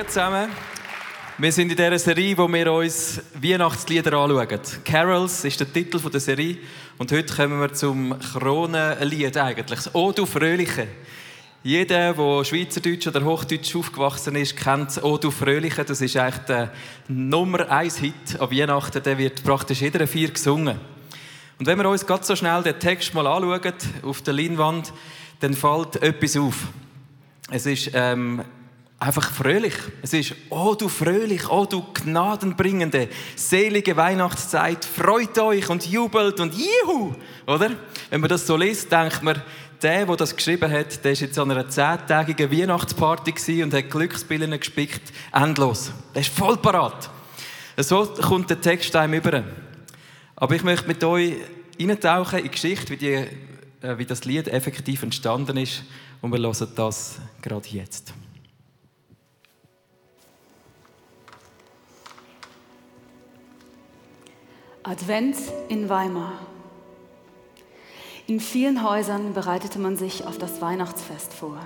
Morgen zusammen. Wir sind in dieser Serie, wo wir uns Weihnachtslieder anschauen. Carols ist der Titel der Serie und heute kommen wir zum Kronenlied eigentlich. «O du Fröhliche». Jeder, der Schweizerdeutsch oder Hochdeutsch aufgewachsen ist, kennt «O du Fröhliche». Das ist eigentlich der Nummer 1 Hit an Weihnachten. Der wird praktisch jeder vier gesungen. Und wenn wir uns ganz so schnell den Text mal anschauen auf der Leinwand, dann fällt etwas auf. Es ist ähm, einfach fröhlich. Es ist, oh du fröhlich, oh du gnadenbringende, selige Weihnachtszeit, freut euch und jubelt und juhu, oder? Wenn man das so liest, denkt man, der, der das geschrieben hat, der ist jetzt an einer zehntägigen Weihnachtsparty und hat Glücksbillen gespickt, endlos. Der ist voll parat. So kommt der Text einem über. Aber ich möchte mit euch eintauchen in die Geschichte, wie, die, äh, wie das Lied effektiv entstanden ist und wir hören das gerade jetzt. Advent in Weimar. In vielen Häusern bereitete man sich auf das Weihnachtsfest vor.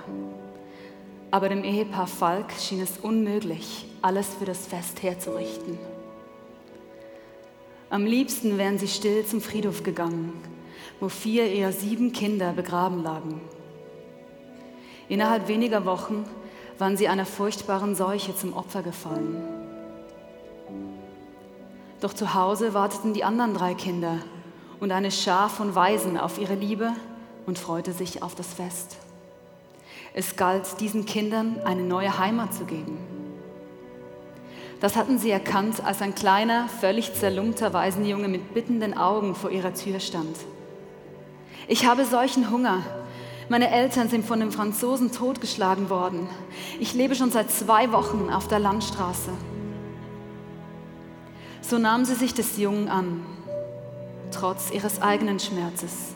Aber dem Ehepaar Falk schien es unmöglich, alles für das Fest herzurichten. Am liebsten wären sie still zum Friedhof gegangen, wo vier, eher sieben Kinder begraben lagen. Innerhalb weniger Wochen waren sie einer furchtbaren Seuche zum Opfer gefallen. Doch zu Hause warteten die anderen drei Kinder und eine Schar von Weisen auf ihre Liebe und freute sich auf das Fest. Es galt, diesen Kindern eine neue Heimat zu geben. Das hatten sie erkannt, als ein kleiner, völlig zerlumpter Waisenjunge mit bittenden Augen vor ihrer Tür stand. Ich habe solchen Hunger, meine Eltern sind von den Franzosen totgeschlagen worden. Ich lebe schon seit zwei Wochen auf der Landstraße. So nahm sie sich des Jungen an, trotz ihres eigenen Schmerzes,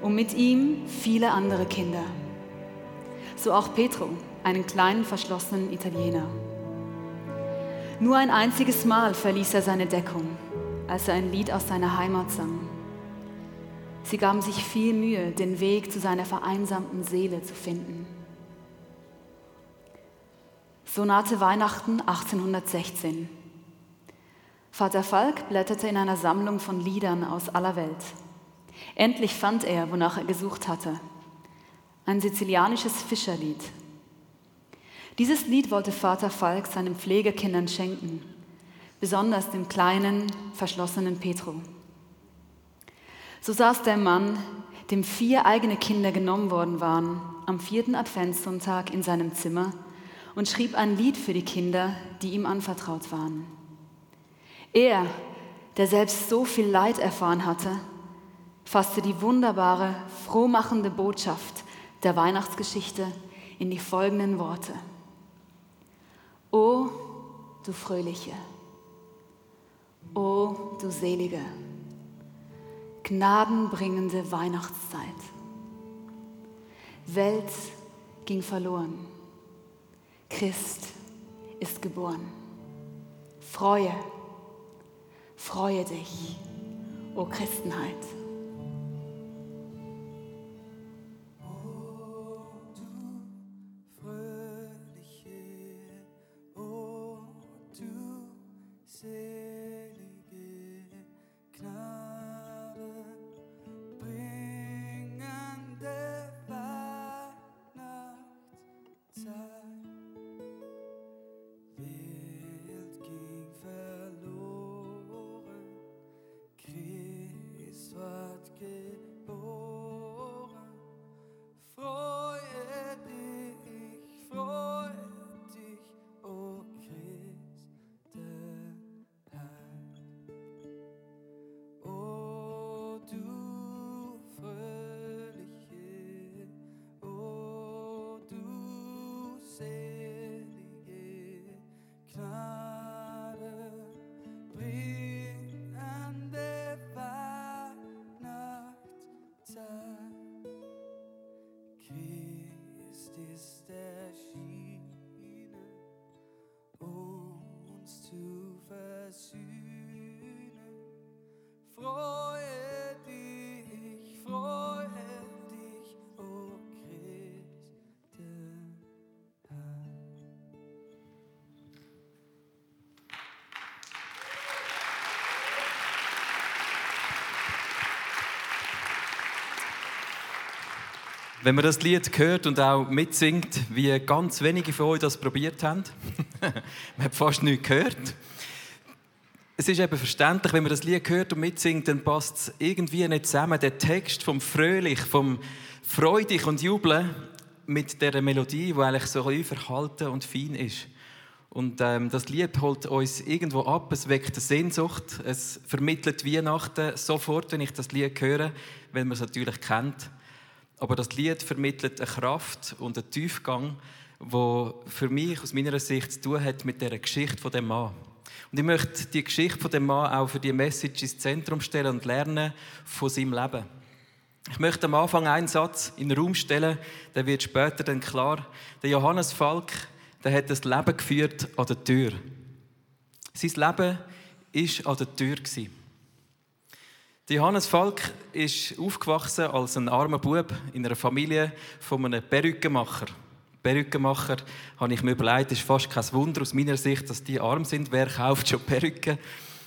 und mit ihm viele andere Kinder. So auch Petro, einen kleinen verschlossenen Italiener. Nur ein einziges Mal verließ er seine Deckung, als er ein Lied aus seiner Heimat sang. Sie gaben sich viel Mühe, den Weg zu seiner vereinsamten Seele zu finden. So nahte Weihnachten 1816. Vater Falk blätterte in einer Sammlung von Liedern aus aller Welt. Endlich fand er, wonach er gesucht hatte. Ein sizilianisches Fischerlied. Dieses Lied wollte Vater Falk seinen Pflegekindern schenken, besonders dem kleinen, verschlossenen Petro. So saß der Mann, dem vier eigene Kinder genommen worden waren, am vierten Adventssonntag in seinem Zimmer und schrieb ein Lied für die Kinder, die ihm anvertraut waren. Er, der selbst so viel Leid erfahren hatte, fasste die wunderbare, frohmachende Botschaft der Weihnachtsgeschichte in die folgenden Worte. O du Fröhliche, o du Selige, gnadenbringende Weihnachtszeit. Welt ging verloren. Christ ist geboren. Freue, freue dich, o Christenheit. Welt misty step. Wenn man das Lied hört und auch mitsingt, wie ganz wenige von euch das probiert haben, man hat fast nichts gehört. Es ist eben verständlich, wenn man das Lied hört und mitsingt, dann passt es irgendwie nicht zusammen. Der Text vom Fröhlich, vom Freudig und Jubeln mit der Melodie, die eigentlich so ein verhalten und fein ist. Und ähm, das Lied holt uns irgendwo ab, es weckt eine Sehnsucht, es vermittelt Weihnachten sofort, wenn ich das Lied höre, weil man es natürlich kennt. Aber das Lied vermittelt eine Kraft und einen Tiefgang, wo für mich aus meiner Sicht zu tun hat mit der Geschichte von dem Mann. Und ich möchte die Geschichte von dem Mann auch für die Message ins Zentrum stellen und lernen von seinem Leben. Ich möchte am Anfang einen Satz in den Raum stellen, der wird später dann klar. Der Johannes Falk, der hat das Leben geführt an der Tür. Sein Leben ist an der Tür gewesen. Johannes Falk ist aufgewachsen als ein armer Bub in einer Familie von einem Perückenmacher. Perückenmacher, habe ich mir überlegt, ist fast kein Wunder aus meiner Sicht, dass die arm sind. Wer kauft schon Perücken?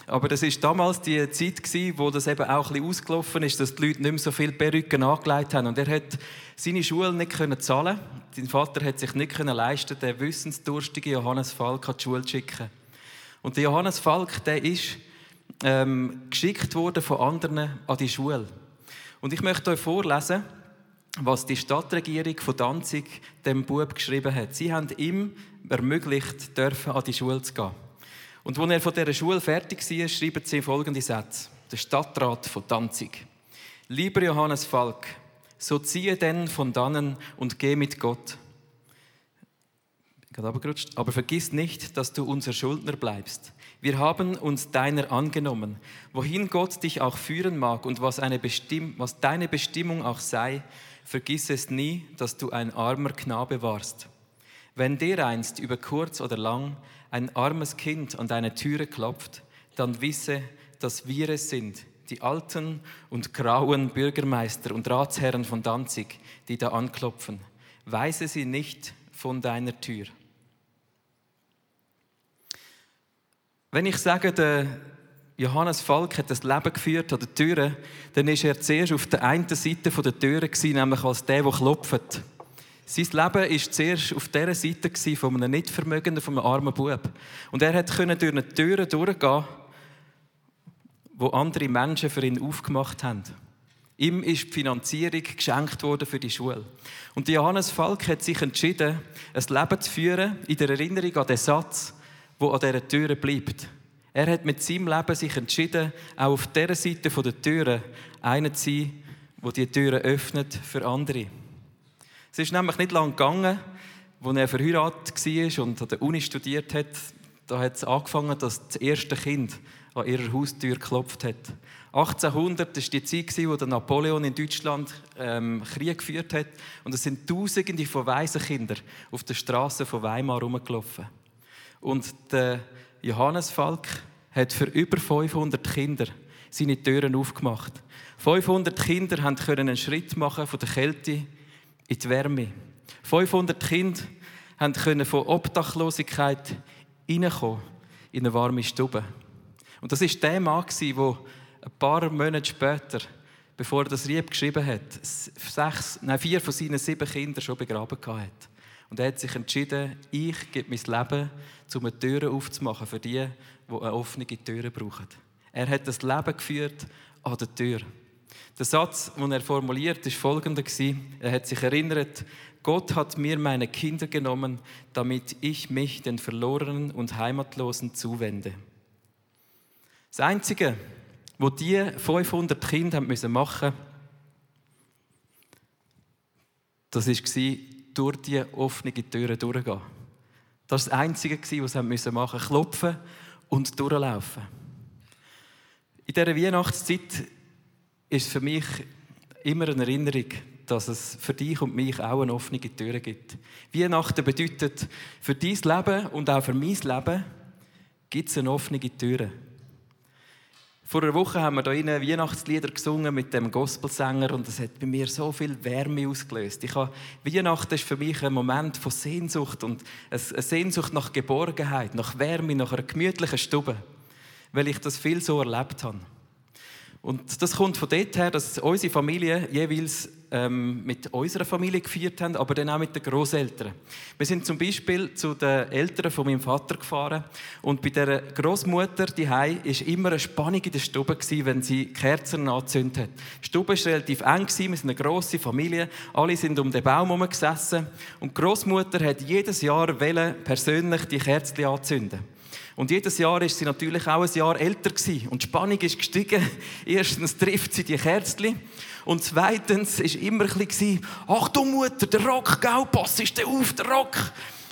Aber das ist damals die Zeit gewesen, wo das eben auch ein bisschen ausgelaufen ist, dass die Leute nicht mehr so viele Perücken angelegt haben. Und er hat seine Schule nicht können zahlen. Sein Vater hat sich nicht können leisten, den wissensdurstige Johannes Falk an die Schule zu schicken. Und der Johannes Falk, der ist ähm, geschickt worden von anderen an die Schule. Und ich möchte euch vorlesen, was die Stadtregierung von Danzig dem Bub geschrieben hat. Sie haben ihm ermöglicht, dürfen an die Schule zu gehen. Und als er von dieser Schule fertig war, schreiben sie folgende Sätze. Der Stadtrat von Danzig. Lieber Johannes Falk, so ziehe denn von dannen und geh mit Gott. Aber vergiss nicht, dass du unser Schuldner bleibst. Wir haben uns deiner angenommen. Wohin Gott dich auch führen mag und was, was deine Bestimmung auch sei, vergiss es nie, dass du ein armer Knabe warst. Wenn dereinst über kurz oder lang ein armes Kind an deine Türe klopft, dann wisse, dass wir es sind, die alten und grauen Bürgermeister und Ratsherren von Danzig, die da anklopfen. Weise sie nicht von deiner Tür. Wenn ich sage, der Johannes Falk hat das Leben geführt an der Türe, dann ist er zuerst auf der einen Seite der Türe nämlich als der, der klopft. Sein Leben war zuerst auf dieser Seite von einem Nichtvermögenden, von einem armen Bub. Und er konnte durch eine Tür durchgehen, wo andere Menschen für ihn aufgemacht haben. Ihm ist die Finanzierung geschenkt worden für die Schule. Und Johannes Falk hat sich entschieden, ein Leben zu führen in der Erinnerung an den Satz, wo an dieser Tür bleibt. Er hat mit seinem Leben sich entschieden, auch auf dieser Seite der Türe einer zu sein, wo die Türen öffnet für andere. Es ist nämlich nicht lange gegangen, als er verheiratet war und an der Uni studiert hat. Da hat es angefangen, dass das erste Kind an ihrer Haustür geklopft hat. 1800 war die Zeit, in der Napoleon in Deutschland ähm, Krieg geführt hat. Und es sind Tausende von Waisenkindern auf der Straße von Weimar herumgelaufen. Und der Johannes Falk hat für über 500 Kinder seine Türen aufgemacht. 500 Kinder können einen Schritt machen von der Kälte in die Wärme. 500 Kinder können von Obdachlosigkeit reinkommen in eine warme Stube. Und das ist der Mann, der ein paar Monate später, bevor er das Rieb geschrieben hat, sechs, nein, vier von seinen sieben Kindern schon begraben hat. Und er hat sich entschieden, ich gebe mein Leben, um eine Tür aufzumachen für die, die eine offene Tür brauchen. Er hat das Leben geführt an der Tür. Der Satz, den er formuliert, ist folgender: Er hat sich erinnert, Gott hat mir meine Kinder genommen, damit ich mich den Verlorenen und Heimatlosen zuwende. Das Einzige, was die 500 Kinder machen mussten, das war durch die offenen Türen durchgehen. Das war das Einzige, was sie machen mussten. Klopfen und durchlaufen. In dieser Weihnachtszeit ist für mich immer eine Erinnerung, dass es für dich und mich auch eine offene Tür gibt. Weihnachten bedeutet, für dein Leben und auch für mein Leben gibt es eine offene Tür. Vor einer Woche haben wir hier Weihnachtslieder gesungen mit dem Gospelsänger und das hat bei mir so viel Wärme ausgelöst. Ich habe, Weihnachten ist für mich ein Moment von Sehnsucht und eine Sehnsucht nach Geborgenheit, nach Wärme, nach einer gemütlichen Stube, weil ich das viel so erlebt habe. Und das kommt von dort her, dass unsere Familie jeweils ähm, mit unserer Familie gefeiert haben, aber dann auch mit den Großeltern. Wir sind zum Beispiel zu den Eltern von meinem Vater gefahren und bei der Großmutter die war immer eine Spannung in der Stube gewesen, wenn sie Kerzen anzündet hat. Die Stube war relativ eng gewesen, wir sind eine grosse Familie, alle sind um den Baum herum gesessen und die Großmutter hat jedes Jahr persönlich die Kerzen anzünden. Und jedes Jahr ist sie natürlich auch ein Jahr älter gewesen. Und die Spannung ist gestiegen. Erstens trifft sie die Kerzchen. Und zweitens ist immer ein bisschen, ach du Mutter, der Rock, gell, pass ist der auf, der Rock.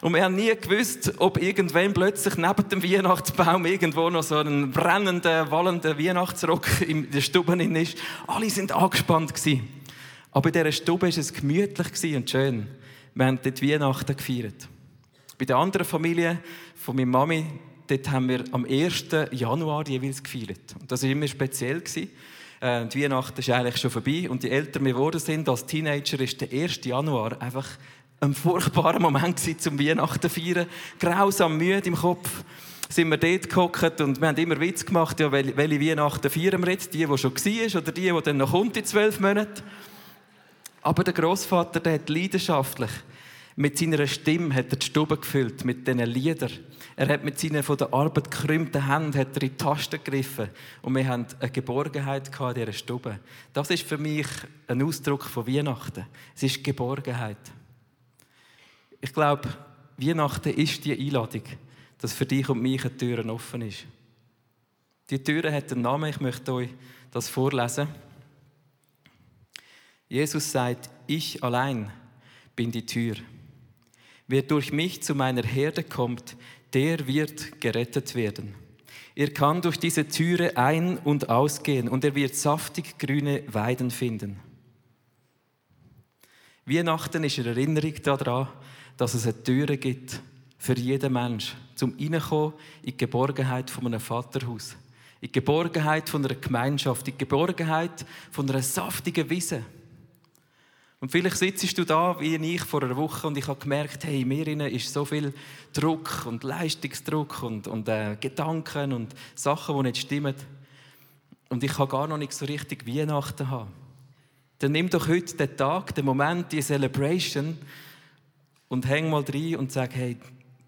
Und wir haben nie gewusst, ob irgendwann plötzlich neben dem Weihnachtsbaum irgendwo noch so ein brennender, wallender Weihnachtsrock in der Stube ist. Alle sind angespannt gewesen. Aber in dieser Stube war es gemütlich und schön. Wir haben dort Weihnachten gefeiert. Bei der anderen Familie von meiner Mami, dort haben wir am 1. Januar jeweils gefeiert. Und das war immer speziell. Gewesen. Äh, die Weihnachten ist eigentlich schon vorbei. Und je älter wir geworden sind, als Teenager, ist der 1. Januar einfach ein furchtbarer Moment gewesen, zum Weihnachten zu feiern. Grausam müde im Kopf sind wir dort gehockt und wir haben immer Witz gemacht, ja, welche Weihnachten feiern wir jetzt? Die, die schon war oder die, die dann noch kommt in zwölf Monaten? Aber der Großvater, der hat leidenschaftlich mit seiner Stimme hat er die Stube gefüllt, mit diesen Liedern. Er hat mit seinen von der Arbeit gekrümmten Händen hat er in die Tasten gegriffen. Und wir haben eine Geborgenheit in dieser Stube. Das ist für mich ein Ausdruck von Weihnachten. Es ist Geborgenheit. Ich glaube, Weihnachten ist die Einladung, dass für dich und mich eine Tür offen ist. Die Tür hat einen Namen, ich möchte euch das vorlesen. Jesus sagt, ich allein bin die Tür. Wer durch mich zu meiner Herde kommt, der wird gerettet werden. Er kann durch diese Türe ein- und ausgehen und er wird saftig grüne Weiden finden. Weihnachten ist eine Erinnerung daran, dass es eine Türe gibt für jeden Mensch, zum Hineinkommen in die Geborgenheit von einem Vaterhaus, in die Geborgenheit von einer Gemeinschaft, in die Geborgenheit von einer saftigen Wiese. Und vielleicht sitzt du da wie ich vor einer Woche und ich habe gemerkt, hey, mir ist so viel Druck und Leistungsdruck und, und äh, Gedanken und Sachen, die nicht stimmen. Und ich kann gar noch nicht so richtig Weihnachten haben. Dann nimm doch heute den Tag, den Moment, die Celebration und häng mal rein und sag, hey,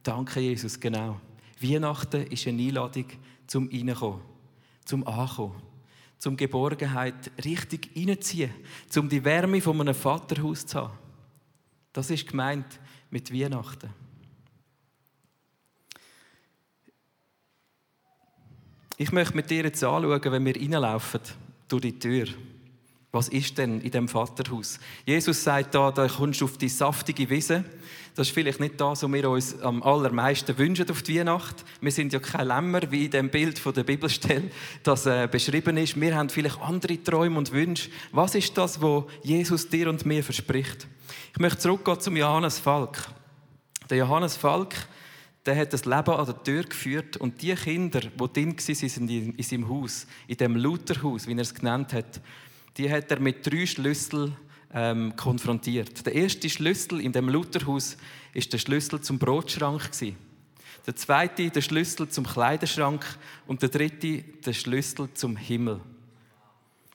danke Jesus, genau. Weihnachten ist eine Einladung zum Reinkommen, zum Ankommen zum Geborgenheit richtig reinziehen, um die Wärme von einem Vaterhaus zu haben. Das ist gemeint mit Weihnachten. Ich möchte mit dir jetzt anschauen, wenn wir reinlaufen durch die Tür. Was ist denn in dem Vaterhaus? Jesus sagt da, da kommst du auf die saftige Wiese. Das ist vielleicht nicht das, was wir uns am allermeisten wünschen auf die Weihnacht. Wir sind ja kein Lämmer, wie in dem Bild von der Bibelstelle das äh, beschrieben ist. Wir haben vielleicht andere Träume und Wünsche. Was ist das, was Jesus dir und mir verspricht? Ich möchte zurückgehen zum Johannes Falk. Der Johannes Falk, der hat das Leben an der Tür geführt und die Kinder, die drin waren in seinem Haus, in dem Lutherhaus, wie er es genannt hat, die hat er mit drei Schlüsseln ähm, konfrontiert. Der erste Schlüssel in dem Lutherhaus ist der Schlüssel zum Brotschrank. Der zweite der Schlüssel zum Kleiderschrank und der dritte der Schlüssel zum Himmel.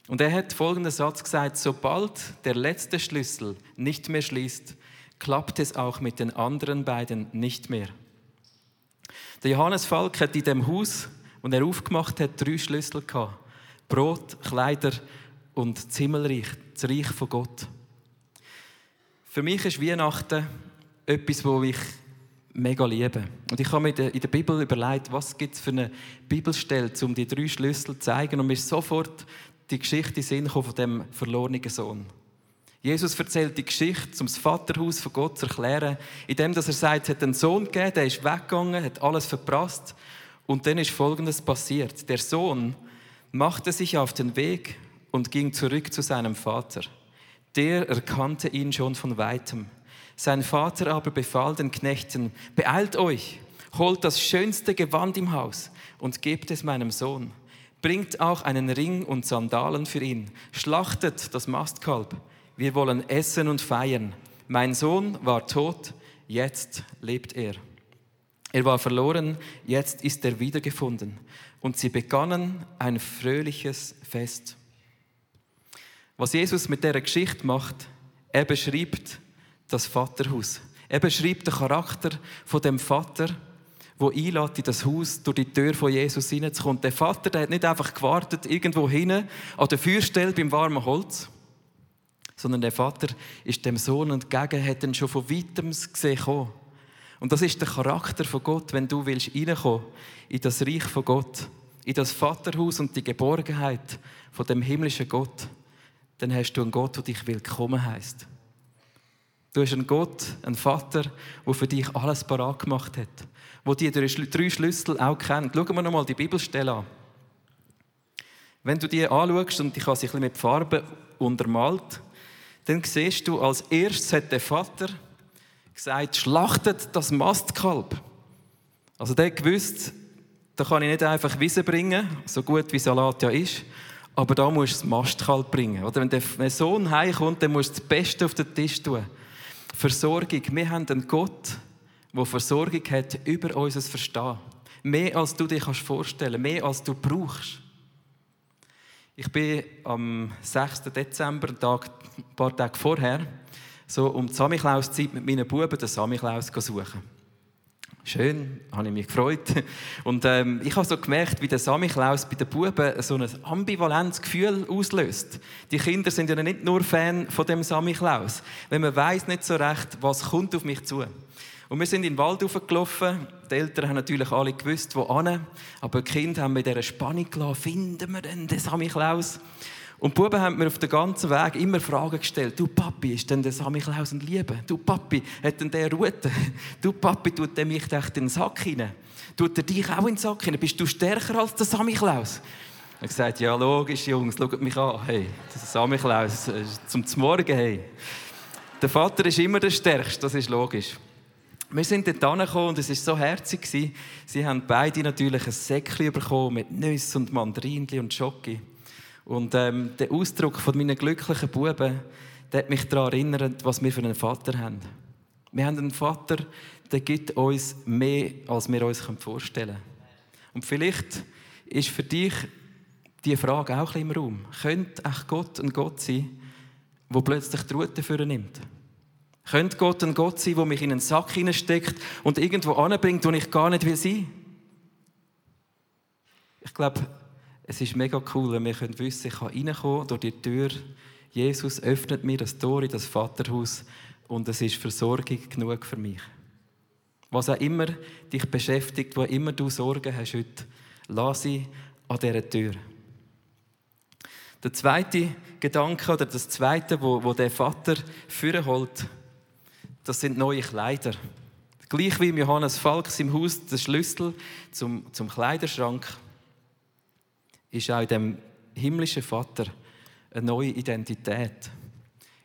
Und er hat folgenden Satz gesagt: Sobald der letzte Schlüssel nicht mehr schließt, klappt es auch mit den anderen beiden nicht mehr. Der Johannes Falk hat in dem Haus, und er aufgemacht hat, drei Schlüssel gehabt: Brot, Kleider und das Himmelreich, das Reich von Gott. Für mich ist Weihnachten etwas, wo ich mega liebe. Und ich habe mir in der Bibel überlegt, was gibt es für eine Bibelstelle, um die drei Schlüssel zu zeigen. Und mir ist sofort die Geschichte in Sinn von dem verlorenen Sohn. Jesus erzählt die Geschichte, um das Vaterhaus von Gott zu erklären, indem er sagt, es hat einen Sohn gegeben, der ist weggegangen, hat alles verprasst. Und dann ist Folgendes passiert. Der Sohn machte sich auf den Weg und ging zurück zu seinem Vater. Der erkannte ihn schon von weitem. Sein Vater aber befahl den Knechten, beeilt euch, holt das schönste Gewand im Haus und gebt es meinem Sohn. Bringt auch einen Ring und Sandalen für ihn. Schlachtet das Mastkalb. Wir wollen essen und feiern. Mein Sohn war tot, jetzt lebt er. Er war verloren, jetzt ist er wiedergefunden. Und sie begannen ein fröhliches Fest. Was Jesus mit dieser Geschichte macht, er beschreibt das Vaterhaus. Er beschreibt den Charakter von dem Vater, wo einlädt in das Haus durch die Tür von Jesus hineinzukommen. Der Vater, der hat nicht einfach gewartet irgendwo hinten an der Feuerstelle beim warmen Holz, sondern der Vater ist dem Sohn entgegen, hat ihn schon von weitem gesehen. Und das ist der Charakter von Gott, wenn du willst reinkommen in das Reich von Gott, in das Vaterhaus und die Geborgenheit von dem himmlischen Gott dann hast du einen Gott, der dich willkommen heißt. Du hast einen Gott, einen Vater, der für dich alles parat gemacht hat, wo die drei Schlüssel auch kennt. Schauen wir nochmal die Bibelstelle an. Wenn du die anschaust und ich habe sie mit Farbe untermalt, dann siehst du, als erstes hat der Vater gesagt, schlachtet das Mastkalb. Also der gewusst, da kann ich nicht einfach Wissen bringen, so gut wie Salat ja ist, aber da musst du das Mastkalb bringen. Oder wenn der Sohn heimkommt, dann musst du das Beste auf den Tisch tun. Versorgung. Wir haben einen Gott, der Versorgung hat über unser Verstehen. Mehr als du dir vorstellen kannst, mehr als du brauchst. Ich bin am 6. Dezember, ein paar Tage vorher, so um die Samichlaus-Zeit mit meinen Buben den Samichlaus suchen. Schön, habe ich mich gefreut. Und ähm, ich habe so gemerkt, wie der Samichlaus bei den Buben so ein ambivalentes Gefühl auslöst. Die Kinder sind ja nicht nur Fan von dem Samichlaus. Wenn man weiß nicht so recht, was kommt auf mich zu. Und wir sind in den Wald gelaufen. Die Eltern haben natürlich alle gewusst, wo an. Aber die Kinder haben mit dieser Spannung gelassen, finden wir denn den Samichlaus? Und die Buben haben mir auf dem ganzen Weg immer Fragen gestellt. Du Papi, ist denn der Sammy Klaus ein Liebe? Du Papi, hat denn der Rute? Du Papi, tut der mich echt in den Sack hinein? Tut er dich auch in den Sack hinein? Bist du stärker als der Sammy Klaus? Er hat gesagt, ja logisch, Jungs, schaut mich an. Hey, der Sammy Klaus, äh, zum Morgen, hey. Der Vater ist immer der Stärkste, das ist logisch. Wir sind dort angekommen und es war so herzig. Sie haben beide natürlich ein Säckchen bekommen mit Nüssen und Mandarinchen und Schoki. Und ähm, der Ausdruck von meinen glücklichen Buben, der hat mich daran erinnert, was wir für einen Vater haben. Wir haben einen Vater, der gibt uns mehr, als wir uns vorstellen können. Und vielleicht ist für dich die Frage auch ein im Raum. Könnte echt Gott ein Gott sein, der plötzlich die Route für nimmt? Könnte Gott ein Gott sein, der mich in einen Sack hineinsteckt und irgendwo anbringt, wo ich gar nicht will sein? Ich glaube, es ist mega cool, wenn wir wissen können, ich kann reinkommen durch die Tür. Jesus öffnet mir das Tor in das Vaterhaus und es ist Versorgung genug für mich. Was auch immer dich beschäftigt, wo immer du Sorgen hast heute, lass sie an dieser Tür. Der zweite Gedanke oder das zweite, wo, wo der Vater führen holt, das sind neue Kleider. Gleich wie Johannes Falks im Haus der Schlüssel zum, zum Kleiderschrank ist auch dem himmlischen Vater eine neue Identität.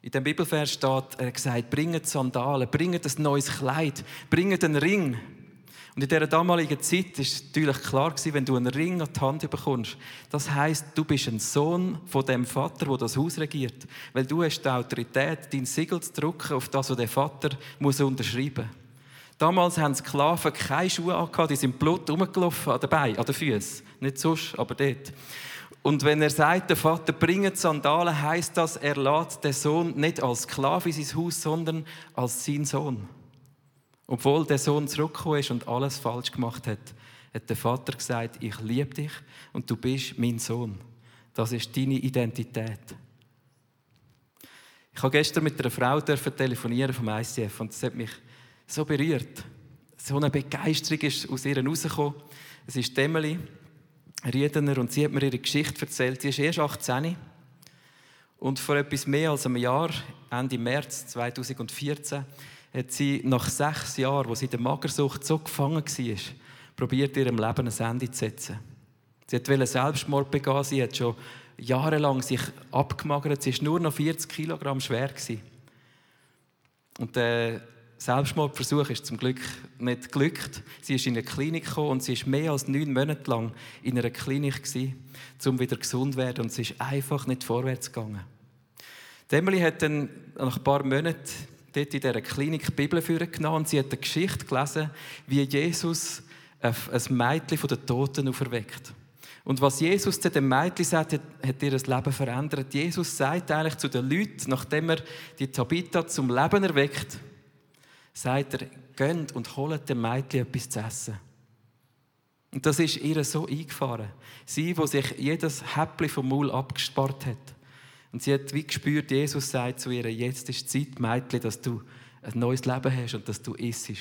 In dem Bibelvers steht, er gesagt, bringet Sandalen, bringet ein neues Kleid, bringet einen Ring. Und in dieser damaligen Zeit war natürlich klar wenn du einen Ring an die Hand bekommst, das heißt, du bist ein Sohn von dem Vater, der das Haus regiert. Weil du hast die Autorität, dein Siegel zu drücken auf das, was der Vater muss unterschreiben muss. Damals haben Sklaven keine Schuhe angehabt, die sind Blut rumgelaufen an den Beinen, an den Füßen. Nicht sonst, aber dort. Und wenn er sagt, der Vater bringt Sandalen, heißt das, er lädt den Sohn nicht als Sklave in sein Haus, sondern als sein Sohn. Obwohl der Sohn zurückgekommen ist und alles falsch gemacht hat, hat der Vater gesagt, ich liebe dich und du bist mein Sohn. Das ist deine Identität. Ich habe gestern mit einer Frau telefonieren vom ICF und das hat mich so berührt. So eine Begeisterung ist aus ihr herausgekommen. Es ist Emily Riedener und sie hat mir ihre Geschichte erzählt. Sie ist erst 18 und vor etwas mehr als einem Jahr, Ende März 2014, hat sie nach sechs Jahren, wo sie in der Magersucht so gefangen war, probiert, ihrem Leben ein Ende zu setzen. Sie wollte Selbstmord begehen, sie hat schon jahrelang sich abgemagert, sie war nur noch 40 Kilogramm schwer. Und der Selbstmordversuch ist zum Glück nicht glückt. Sie ist in eine Klinik gekommen und sie ist mehr als neun Monate lang in einer Klinik gewesen, um wieder gesund zu werden und sie ist einfach nicht vorwärts gegangen. Emily hat dann nach ein paar Monaten dort in dieser Klinik die Bibel genommen und sie hat eine Geschichte gelesen, wie Jesus ein Mädchen von den Toten auferweckt. Und was Jesus zu dem Mädchen sagt, hat, hat ihr das Leben verändert. Jesus sagt eigentlich zu den Leuten, nachdem er die Tabitha zum Leben erweckt, sagt er, geht und holt dem Mädchen etwas zu essen. Und das ist ihr so eingefahren. Sie, wo sich jedes Häppchen vom Maul abgespart hat. Und sie hat wie gespürt, Jesus sagt zu ihr, jetzt ist die Zeit, Mädchen, dass du ein neues Leben hast und dass du isst.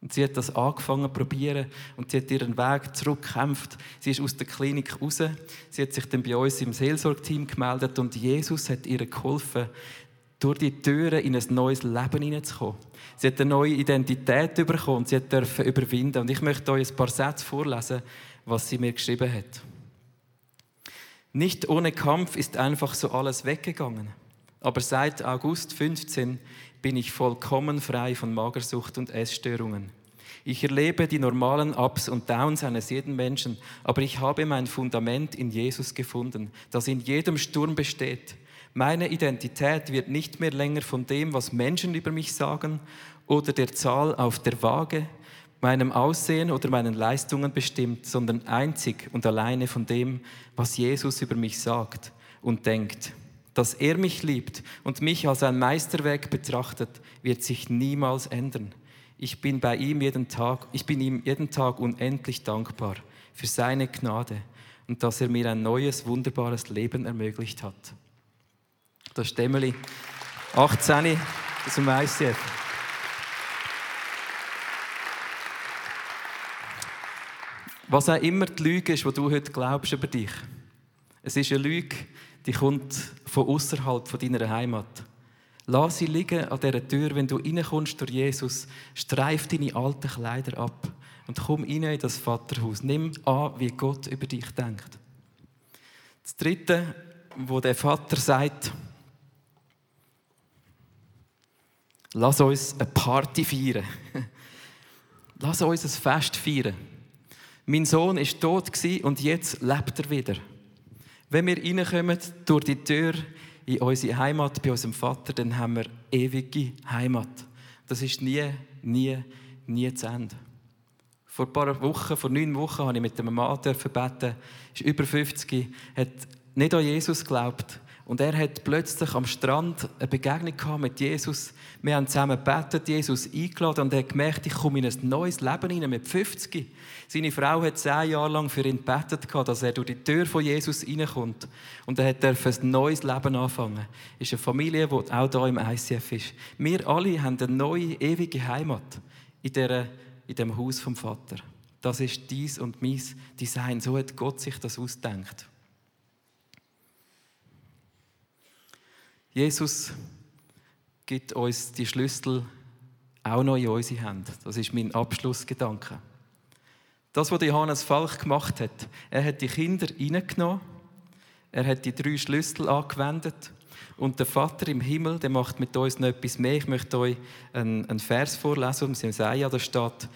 Und sie hat das angefangen zu probieren und sie hat ihren Weg zurückgekämpft. Sie ist aus der Klinik raus. Sie hat sich dann bei uns im Seelsorgteam gemeldet und Jesus hat ihr geholfen, durch die Türen in ein neues Leben hineinzukommen. Sie hat eine neue Identität bekommen sie durfte überwinden. Und ich möchte euch ein paar Sätze vorlesen, was sie mir geschrieben hat. Nicht ohne Kampf ist einfach so alles weggegangen. Aber seit August 15 bin ich vollkommen frei von Magersucht und Essstörungen. Ich erlebe die normalen Ups und Downs eines jeden Menschen, aber ich habe mein Fundament in Jesus gefunden, das in jedem Sturm besteht. Meine Identität wird nicht mehr länger von dem, was Menschen über mich sagen oder der Zahl auf der Waage, meinem Aussehen oder meinen Leistungen bestimmt, sondern einzig und alleine von dem, was Jesus über mich sagt und denkt. Dass er mich liebt und mich als ein Meisterwerk betrachtet, wird sich niemals ändern. Ich bin bei ihm jeden Tag, ich bin ihm jeden Tag unendlich dankbar für seine Gnade und dass er mir ein neues, wunderbares Leben ermöglicht hat. Das ist Emily, 18 aus dem ICF. Was auch immer die Lüge ist, die du heute glaubst über dich. Es ist eine Lüge, die kommt von außerhalb von deiner Heimat. Lass sie liegen an dieser Tür, wenn du reinkommst durch Jesus. Streif deine alten Kleider ab und komm rein in das Vaterhaus. Nimm an, wie Gott über dich denkt. Das Dritte, wo der Vater sagt, lass uns eine Party feiern. lass uns ein Fest feiern. Mein Sohn ist tot und jetzt lebt er wieder. Wenn wir reinkommen durch die Tür in unsere Heimat bei unserem Vater, dann haben wir ewige Heimat. Das ist nie, nie, nie zu Ende. Vor ein paar Wochen, vor neun Wochen, habe ich mit einem Mann beten, ist über 50, hat nicht an Jesus geglaubt, und er hat plötzlich am Strand eine Begegnung mit Jesus. Wir haben zusammen gebetet, Jesus eingeladen und er hat gemerkt, ich komme in ein neues Leben hinein mit 50. Seine Frau hat zehn Jahre lang für ihn gebetet, dass er durch die Tür von Jesus reinkommt. Und er durfte ein neues Leben anfangen. Es ist eine Familie, die auch hier im ICF ist. Wir alle haben eine neue, ewige Heimat in, dieser, in dem Haus vom Vater. Das ist dies und mein Design. So hat Gott sich das ausgedacht. Jesus gibt uns die Schlüssel auch noch in unsere Hände. Das ist mein Abschlussgedanke. Das, was Johannes Falk gemacht hat, er hat die Kinder reingenommen, er hat die drei Schlüssel angewendet und der Vater im Himmel, der macht mit uns noch etwas mehr. Ich möchte euch einen, Vers vorlesen, um Jesaja, da steht,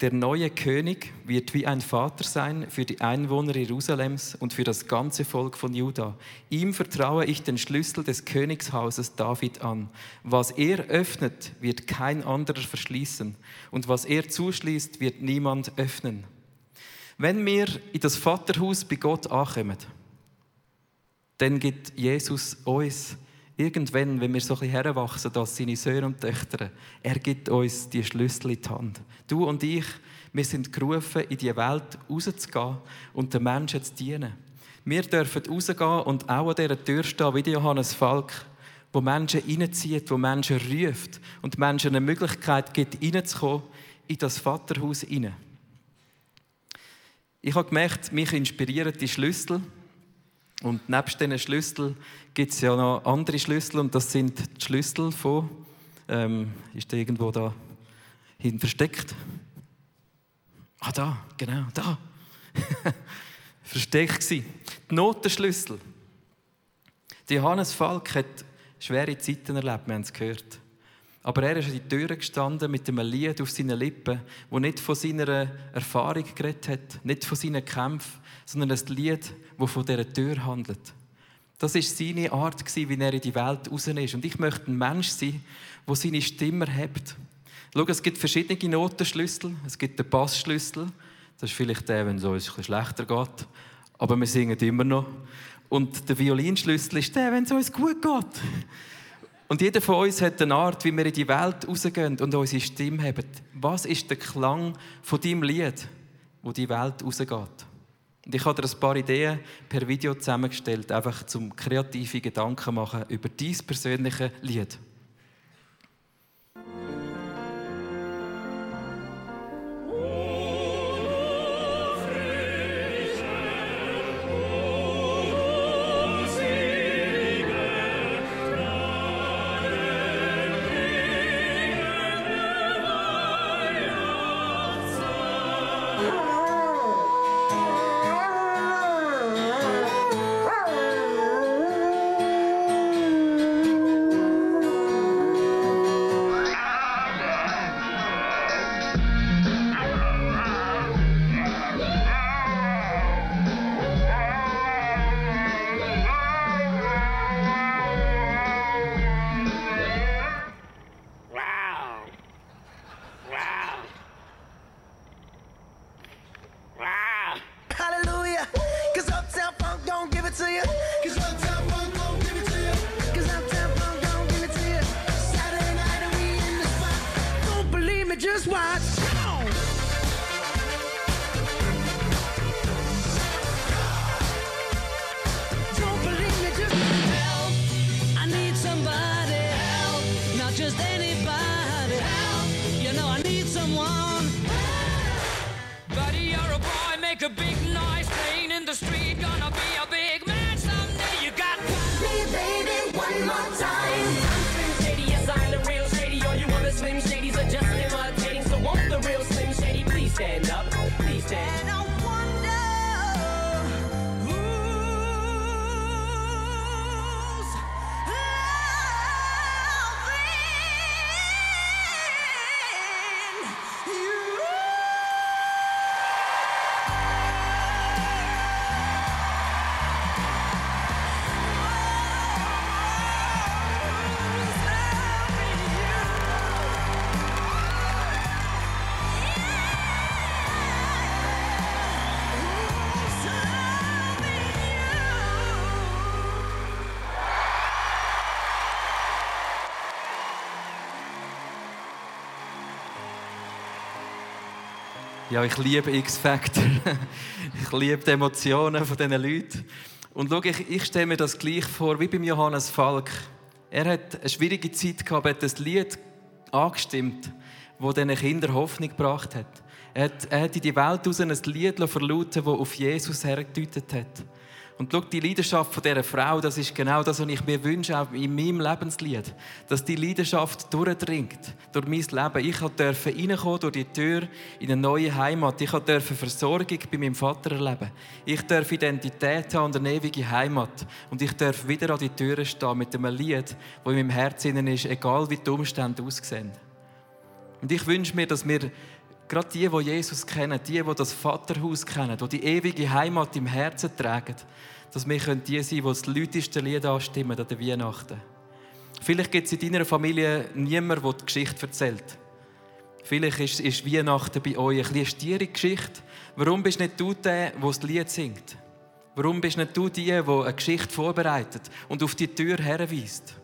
der neue König wird wie ein Vater sein für die Einwohner Jerusalems und für das ganze Volk von Juda. Ihm vertraue ich den Schlüssel des Königshauses David an. Was er öffnet, wird kein anderer verschließen. Und was er zuschließt, wird niemand öffnen. Wenn wir in das Vaterhaus bei Gott ankommen, dann gibt Jesus uns irgendwann, wenn wir so ein bisschen heranwachsen als seine Söhne und Töchter, er gibt uns die Schlüssel in die Hand. Du und ich, wir sind gerufen, in die Welt rauszugehen und den Menschen zu dienen. Wir dürfen rausgehen und auch an dieser Tür stehen, wie Johannes Falk, wo Menschen reinzieht, wo Menschen ruft und Menschen eine Möglichkeit gibt, reinzukommen in das Vaterhaus hinein. Ich habe gemerkt, mich inspirieren die Schlüssel, und nebst diesen Schlüsseln gibt es ja noch andere Schlüssel und das sind die Schlüssel von, ähm, ist der irgendwo da hinten versteckt? Ah, da, genau, da. versteckt gewesen. Die Notenschlüssel. Die Johannes Falk hat schwere Zeiten erlebt, wir haben es gehört. Aber er ist an die Tür gestanden mit einem Lied auf seinen Lippen, wo nicht von seiner Erfahrung geredet hat, nicht von seinen Kämpfen, sondern ein Lied, das von dieser Tür handelt. Das ist seine Art, wie er in die Welt raus ist. Und ich möchte ein Mensch sein, der seine Stimme hebt. Schau, es gibt verschiedene Notenschlüssel. Es gibt den Bassschlüssel, Das ist vielleicht der, wenn es uns bisschen schlechter geht. Aber wir singen immer noch. Und der Violinschlüssel ist der, wenn es uns gut geht. Und jeder von uns hat eine Art, wie wir in die Welt rausgehen und unsere Stimme haben. Was ist der Klang von deinem Lied, wo die Welt rausgeht? Und ich habe dir ein paar Ideen per Video zusammengestellt, einfach zum kreative Gedanken machen über dein persönliche Lied. A big Ja, ich liebe X-Factor. ich liebe die Emotionen von diesen Leuten. Und schau, ich, ich stelle mir das gleich vor wie beim Johannes Falk. Er hat eine schwierige Zeit gehabt, hat das Lied angestimmt, wo diesen Kindern Hoffnung gebracht hat. Er hat, er hat in die Welt raus ein Lied verlauten, das auf Jesus hergedeutet hat. Und schau, die Leidenschaft von dieser Frau, das ist genau das, was ich mir wünsche, auch in meinem Lebenslied. Dass die Leidenschaft durchdringt durch mein Leben. Ich durfte reinkommen durch die Tür in eine neue Heimat. Ich durfte Versorgung bei meinem Vater erleben. Ich durfte Identität haben und eine ewige Heimat. Und ich darf wieder an die Türe stehen mit einem Lied, das in meinem Herzen ist, egal wie die Umstände aussehen. Und ich wünsche mir, dass wir gerade die, die Jesus kennen, die, die das Vaterhaus kennen, die die ewige Heimat im Herzen tragen, dass wir die sein können, die das lauteste Lied anstimmen an der Weihnachten. Vielleicht gibt es in deiner Familie niemanden, der die Geschichte erzählt. Vielleicht ist, ist Weihnachten bei euch eine stiere Geschichte. Warum bist nicht du der, der das Lied singt? Warum bist nicht du die, die eine Geschichte vorbereitet und auf die Tür herweist?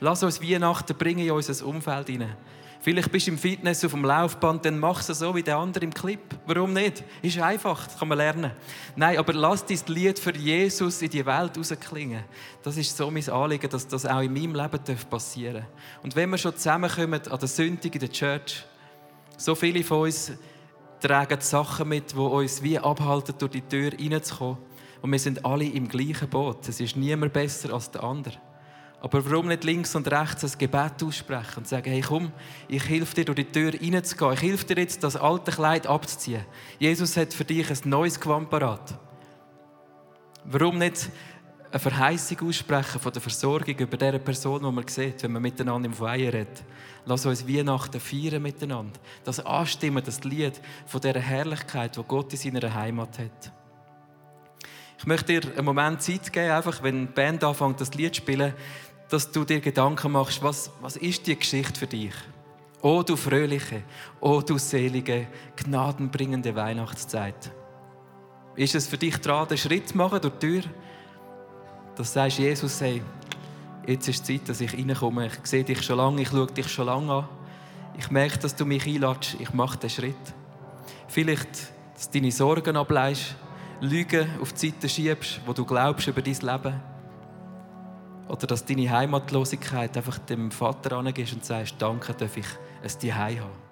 Lass uns Weihnachten bringen in unser Umfeld hinein. Vielleicht bist du im Fitness auf dem Laufband, dann mach es so wie der andere im Clip. Warum nicht? Ist einfach, das kann man lernen. Nein, aber lass dein Lied für Jesus in die Welt rausklingen. Das ist so mein Anliegen, dass das auch in meinem Leben passieren darf. Und wenn wir schon zusammenkommen an der Sündig in der Church, so viele von uns tragen Sachen mit, die uns wie abhalten, durch die Tür reinzukommen. Und wir sind alle im gleichen Boot. Es ist niemand besser als der andere. Aber warum nicht links und rechts ein Gebet aussprechen und sagen, hey komm, ich helfe dir durch die Tür reinzugehen. Ich helfe dir jetzt, das alte Kleid abzuziehen. Jesus hat für dich ein neues Gewand parat. Warum nicht eine Verheißung aussprechen von der Versorgung über diese Person, die man sieht, wenn man miteinander im Feier redet. Lass uns Weihnachten feiern miteinander. Das Anstimmen, das Lied von dieser Herrlichkeit, die Gott in seiner Heimat hat. Ich möchte dir einen Moment Zeit geben, einfach, wenn die Band anfängt, das Lied zu spielen, dass du dir Gedanken machst, was, was ist die Geschichte für dich? O du fröhliche, o du selige, gnadenbringende Weihnachtszeit. Ist es für dich dran, den Schritt zu machen durch die Tür? Dass du sagst, Jesus, hey, jetzt ist die Zeit, dass ich reinkomme. Ich sehe dich schon lange, ich schaue dich schon lange an. Ich merke, dass du mich einladest. Ich mache den Schritt. Vielleicht, dass du deine Sorgen ableist, Lügen auf die Seite schiebst, wo du glaubst über dein Leben. Oder dass deine Heimatlosigkeit einfach dem Vater angehst und sagst, danke, darf ich ein Zuhause haben.